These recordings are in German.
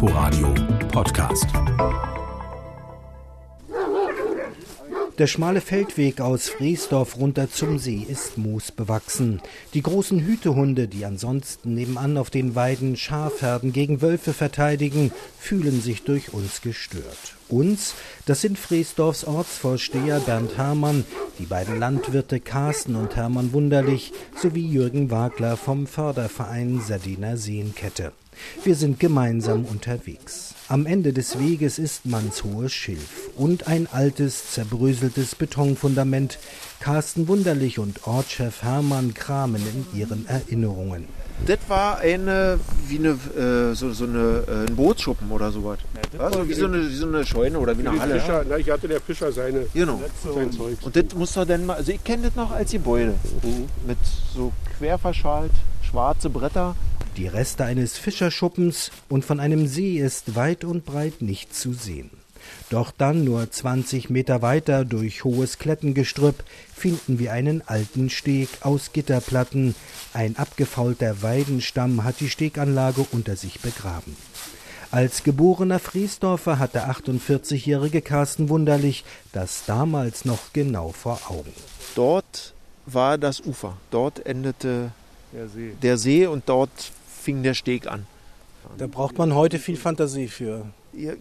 Inforadio Podcast. Der schmale Feldweg aus Friesdorf runter zum See ist moosbewachsen. Die großen Hütehunde, die ansonsten nebenan auf den Weiden Schafherden gegen Wölfe verteidigen, fühlen sich durch uns gestört. Uns, das sind Friesdorfs Ortsvorsteher Bernd Hermann, die beiden Landwirte Carsten und Hermann Wunderlich sowie Jürgen Wagler vom Förderverein Sardiner Seenkette. Wir sind gemeinsam unterwegs. Am Ende des Weges ist mannshohes Schilf und ein altes, zerbröseltes Betonfundament. Carsten Wunderlich und Ortschef Hermann kramen in ihren Erinnerungen. Das war eine, wie eine, äh, so, so eine, äh, ein Bootsschuppen oder sowas. Ja, also wie so, eine, wie so eine Scheune oder wie eine Halle. Fischer, na, ich hatte der Fischer seine, genau. sein Zeug. Und das muss er dann mal, also ich kenne das noch als Gebäude. Mhm. Mit so quer verschalt, schwarze Bretter. Die Reste eines Fischerschuppens und von einem See ist weit und breit nicht zu sehen. Doch dann nur 20 Meter weiter durch hohes Klettengestrüpp finden wir einen alten Steg aus Gitterplatten. Ein abgefaulter Weidenstamm hat die Steganlage unter sich begraben. Als geborener Friesdorfer hat der 48-jährige Carsten Wunderlich das damals noch genau vor Augen. Dort war das Ufer. Dort endete Der See. der See und dort fing der Steg an. Da braucht man heute viel Fantasie für.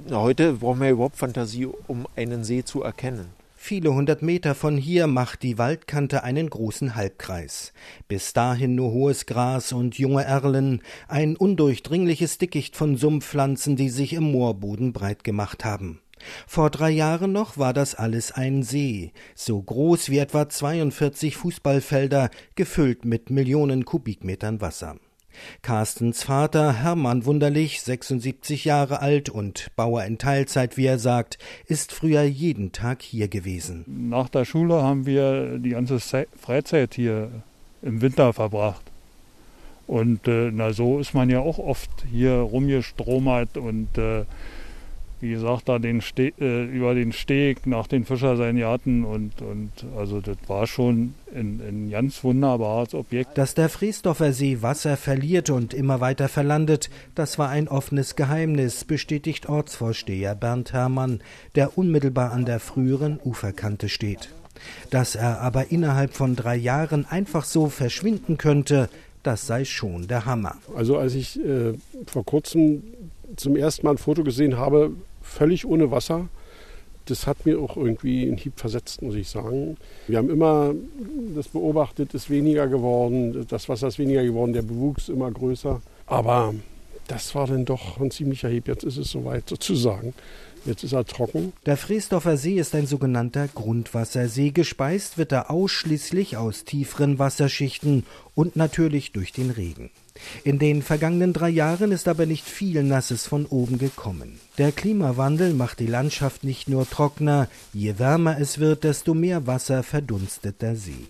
Heute brauchen wir überhaupt Fantasie, um einen See zu erkennen. Viele hundert Meter von hier macht die Waldkante einen großen Halbkreis. Bis dahin nur hohes Gras und junge Erlen, ein undurchdringliches Dickicht von Sumpfpflanzen, die sich im Moorboden breit gemacht haben. Vor drei Jahren noch war das alles ein See, so groß wie etwa 42 Fußballfelder, gefüllt mit Millionen Kubikmetern Wasser. Carstens Vater Hermann Wunderlich, 76 Jahre alt und Bauer in Teilzeit, wie er sagt, ist früher jeden Tag hier gewesen. Nach der Schule haben wir die ganze Ze- Freizeit hier im Winter verbracht. Und äh, na so ist man ja auch oft hier rumgestromert und äh, wie gesagt, da den Ste äh, über den Steg nach den Fischerseiniaten und, und also das war schon ein, ein ganz wunderbares Objekt. Dass der Friesdorfer See Wasser verliert und immer weiter verlandet, das war ein offenes Geheimnis, bestätigt Ortsvorsteher Bernd Hermann, der unmittelbar an der früheren Uferkante steht. Dass er aber innerhalb von drei Jahren einfach so verschwinden könnte, das sei schon der Hammer. Also als ich äh, vor kurzem zum ersten Mal ein Foto gesehen habe, völlig ohne Wasser, das hat mir auch irgendwie einen Hieb versetzt, muss ich sagen. Wir haben immer das beobachtet, ist weniger geworden, das Wasser ist weniger geworden, der Bewuchs immer größer. Aber das war dann doch ein ziemlicher Hieb. Jetzt ist es soweit sozusagen. Jetzt ist er trocken. Der Friesdorfer See ist ein sogenannter Grundwassersee. Gespeist wird er ausschließlich aus tieferen Wasserschichten und natürlich durch den Regen. In den vergangenen drei Jahren ist aber nicht viel Nasses von oben gekommen. Der Klimawandel macht die Landschaft nicht nur trockener, je wärmer es wird, desto mehr Wasser verdunstet der See.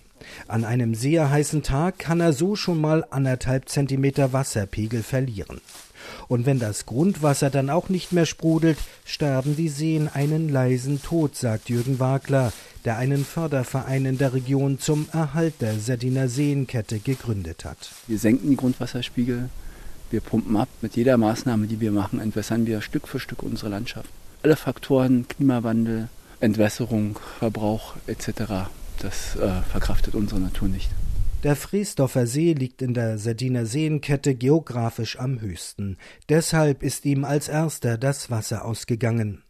An einem sehr heißen Tag kann er so schon mal anderthalb Zentimeter Wasserpegel verlieren. Und wenn das Grundwasser dann auch nicht mehr sprudelt, sterben die Seen einen leisen Tod, sagt Jürgen Wagler, der einen Förderverein in der Region zum Erhalt der Sardiner Seenkette gegründet hat. Wir senken die Grundwasserspiegel, wir pumpen ab. Mit jeder Maßnahme, die wir machen, entwässern wir Stück für Stück unsere Landschaft. Alle Faktoren, Klimawandel, Entwässerung, Verbrauch etc., das äh, verkraftet unsere Natur nicht. Der Friesdorfer See liegt in der Sardiner Seenkette geografisch am höchsten. Deshalb ist ihm als erster das Wasser ausgegangen.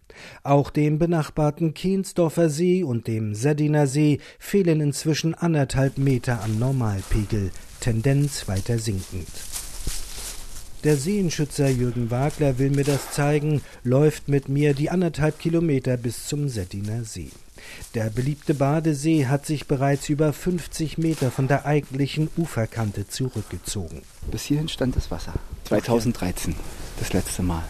Auch dem benachbarten Kehnsdorfer See und dem Sardiner See fehlen inzwischen anderthalb Meter am Normalpegel, Tendenz weiter sinkend. Der Seenschützer Jürgen Wagler will mir das zeigen, läuft mit mir die anderthalb Kilometer bis zum Settiner See. Der beliebte Badesee hat sich bereits über 50 Meter von der eigentlichen Uferkante zurückgezogen. Bis hierhin stand das Wasser. 2013, das letzte Mal.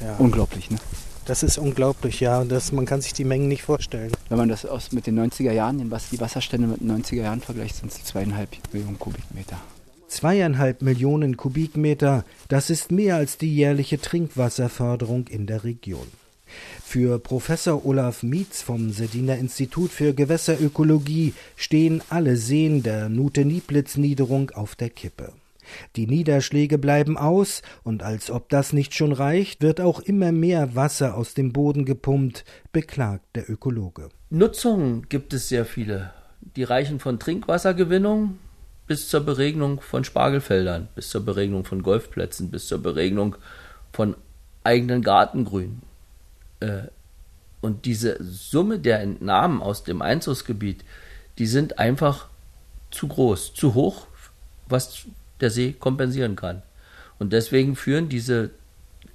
Ja. Unglaublich, ne? Das ist unglaublich, ja. Das, man kann sich die Mengen nicht vorstellen. Wenn man das aus mit den 90er Jahren, den die Wasserstände mit den 90er Jahren vergleicht, sind es zweieinhalb Millionen Kubikmeter. Zweieinhalb Millionen Kubikmeter, das ist mehr als die jährliche Trinkwasserförderung in der Region. Für Professor Olaf Mietz vom Sediner Institut für Gewässerökologie stehen alle Seen der Nute-Nieplitz-Niederung auf der Kippe. Die Niederschläge bleiben aus, und als ob das nicht schon reicht, wird auch immer mehr Wasser aus dem Boden gepumpt, beklagt der Ökologe. Nutzungen gibt es sehr viele. Die reichen von Trinkwassergewinnung bis zur Beregnung von Spargelfeldern, bis zur Beregnung von Golfplätzen, bis zur Beregnung von eigenen Gartengrün. Äh, und diese Summe der Entnahmen aus dem Einzugsgebiet, die sind einfach zu groß, zu hoch, was der See kompensieren kann. Und deswegen führen diese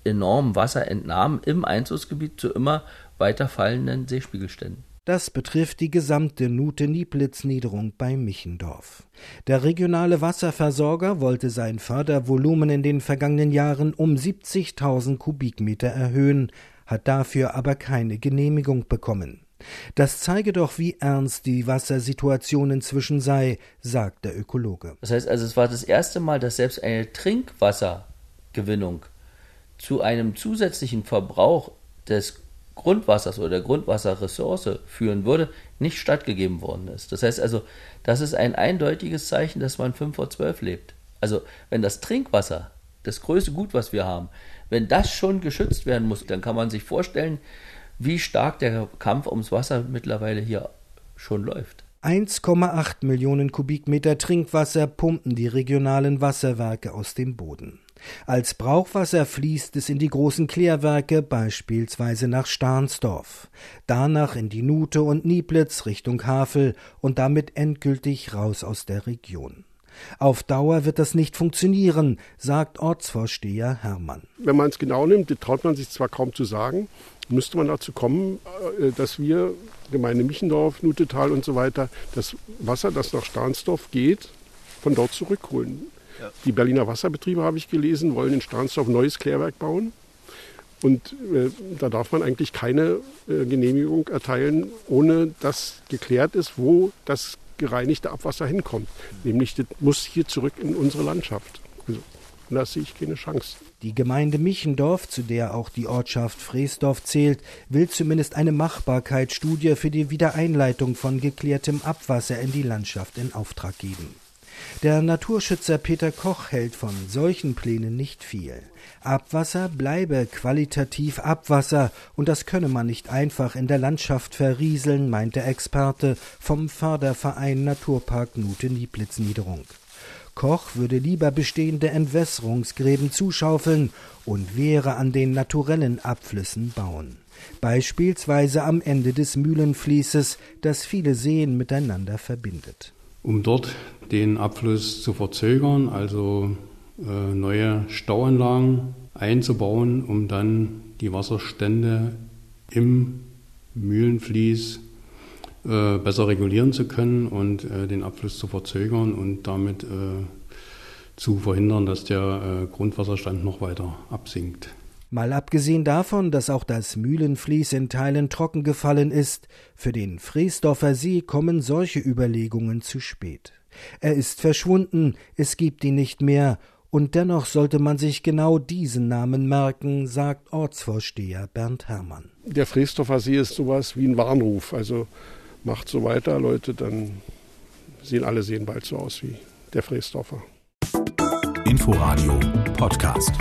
enormen Wasserentnahmen im Einzugsgebiet zu immer weiter fallenden Seespiegelständen. Das betrifft die gesamte Nute-Nieplitz-Niederung bei Michendorf. Der regionale Wasserversorger wollte sein Fördervolumen in den vergangenen Jahren um 70.000 Kubikmeter erhöhen, hat dafür aber keine Genehmigung bekommen. Das zeige doch, wie ernst die Wassersituation inzwischen sei, sagt der Ökologe. Das heißt also, es war das erste Mal, dass selbst eine Trinkwassergewinnung zu einem zusätzlichen Verbrauch des Grundwassers oder der Grundwasserressource führen würde, nicht stattgegeben worden ist. Das heißt also, das ist ein eindeutiges Zeichen, dass man 5 vor 12 lebt. Also, wenn das Trinkwasser, das größte Gut, was wir haben, wenn das schon geschützt werden muss, dann kann man sich vorstellen, wie stark der Kampf ums Wasser mittlerweile hier schon läuft. 1,8 Millionen Kubikmeter Trinkwasser pumpen die regionalen Wasserwerke aus dem Boden. Als Brauchwasser fließt es in die großen Klärwerke, beispielsweise nach Stahnsdorf, danach in die Nute und Nieplitz Richtung Havel und damit endgültig raus aus der Region. Auf Dauer wird das nicht funktionieren, sagt Ortsvorsteher Hermann. Wenn man es genau nimmt, traut man sich zwar kaum zu sagen, müsste man dazu kommen, äh, dass wir, Gemeinde Michendorf, Nutetal und so weiter, das Wasser, das nach Stahnsdorf geht, von dort zurückholen. Die Berliner Wasserbetriebe, habe ich gelesen, wollen in Stahnsdorf ein neues Klärwerk bauen. Und äh, da darf man eigentlich keine äh, Genehmigung erteilen, ohne dass geklärt ist, wo das gereinigte Abwasser hinkommt. Nämlich, das muss hier zurück in unsere Landschaft. Also, und da sehe ich keine Chance. Die Gemeinde Michendorf, zu der auch die Ortschaft Freesdorf zählt, will zumindest eine Machbarkeitsstudie für die Wiedereinleitung von geklärtem Abwasser in die Landschaft in Auftrag geben. Der Naturschützer Peter Koch hält von solchen Plänen nicht viel. Abwasser bleibe qualitativ Abwasser und das könne man nicht einfach in der Landschaft verrieseln, meint der Experte vom Förderverein Naturpark Nute-Nieplitz-Niederung. Koch würde lieber bestehende Entwässerungsgräben zuschaufeln und wäre an den naturellen Abflüssen bauen. Beispielsweise am Ende des Mühlenfließes, das viele Seen miteinander verbindet um dort den Abfluss zu verzögern, also äh, neue Stauanlagen einzubauen, um dann die Wasserstände im Mühlenfließ äh, besser regulieren zu können und äh, den Abfluss zu verzögern und damit äh, zu verhindern, dass der äh, Grundwasserstand noch weiter absinkt. Mal abgesehen davon, dass auch das Mühlenfließ in Teilen trocken gefallen ist, für den Freesdorfer See kommen solche Überlegungen zu spät. Er ist verschwunden, es gibt ihn nicht mehr, und dennoch sollte man sich genau diesen Namen merken, sagt Ortsvorsteher Bernd Herrmann. Der Freesdorfer See ist sowas wie ein Warnruf. Also macht so weiter, Leute, dann sehen alle Seen bald so aus wie der Freesdorfer. Inforadio Podcast.